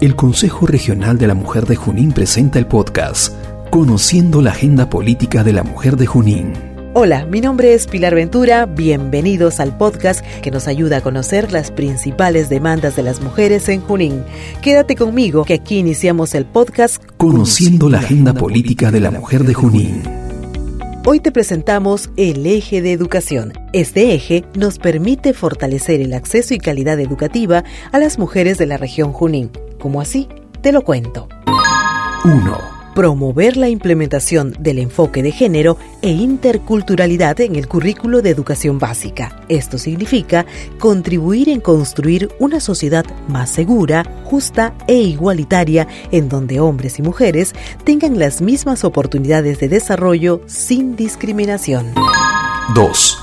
El Consejo Regional de la Mujer de Junín presenta el podcast Conociendo la Agenda Política de la Mujer de Junín. Hola, mi nombre es Pilar Ventura, bienvenidos al podcast que nos ayuda a conocer las principales demandas de las mujeres en Junín. Quédate conmigo que aquí iniciamos el podcast Conociendo la Agenda Política de la Mujer de Junín. Hoy te presentamos el eje de educación. Este eje nos permite fortalecer el acceso y calidad educativa a las mujeres de la región Junín. ¿Cómo así? Te lo cuento. 1 promover la implementación del enfoque de género e interculturalidad en el currículo de educación básica. Esto significa contribuir en construir una sociedad más segura, justa e igualitaria en donde hombres y mujeres tengan las mismas oportunidades de desarrollo sin discriminación. 2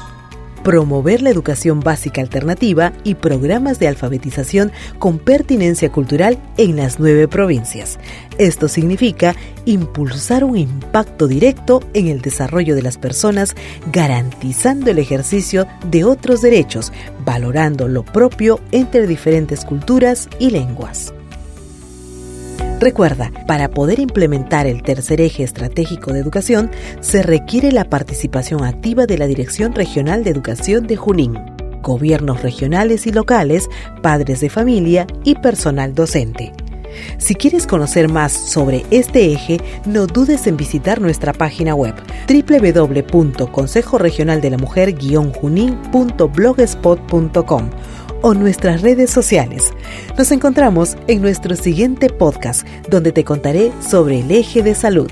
promover la educación básica alternativa y programas de alfabetización con pertinencia cultural en las nueve provincias. Esto significa impulsar un impacto directo en el desarrollo de las personas, garantizando el ejercicio de otros derechos, valorando lo propio entre diferentes culturas y lenguas. Recuerda, para poder implementar el tercer eje estratégico de educación, se requiere la participación activa de la Dirección Regional de Educación de Junín, gobiernos regionales y locales, padres de familia y personal docente. Si quieres conocer más sobre este eje, no dudes en visitar nuestra página web www.consejoregionaldelamujer-junín.blogspot.com o nuestras redes sociales. Nos encontramos en nuestro siguiente podcast, donde te contaré sobre el eje de salud.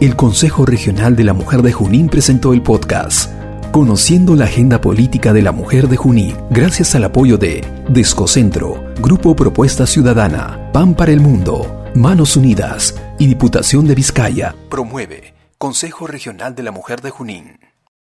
El Consejo Regional de la Mujer de Junín presentó el podcast Conociendo la Agenda Política de la Mujer de Junín, gracias al apoyo de Descocentro, Grupo Propuesta Ciudadana, PAN para el Mundo, Manos Unidas y Diputación de Vizcaya. Promueve Consejo Regional de la Mujer de Junín.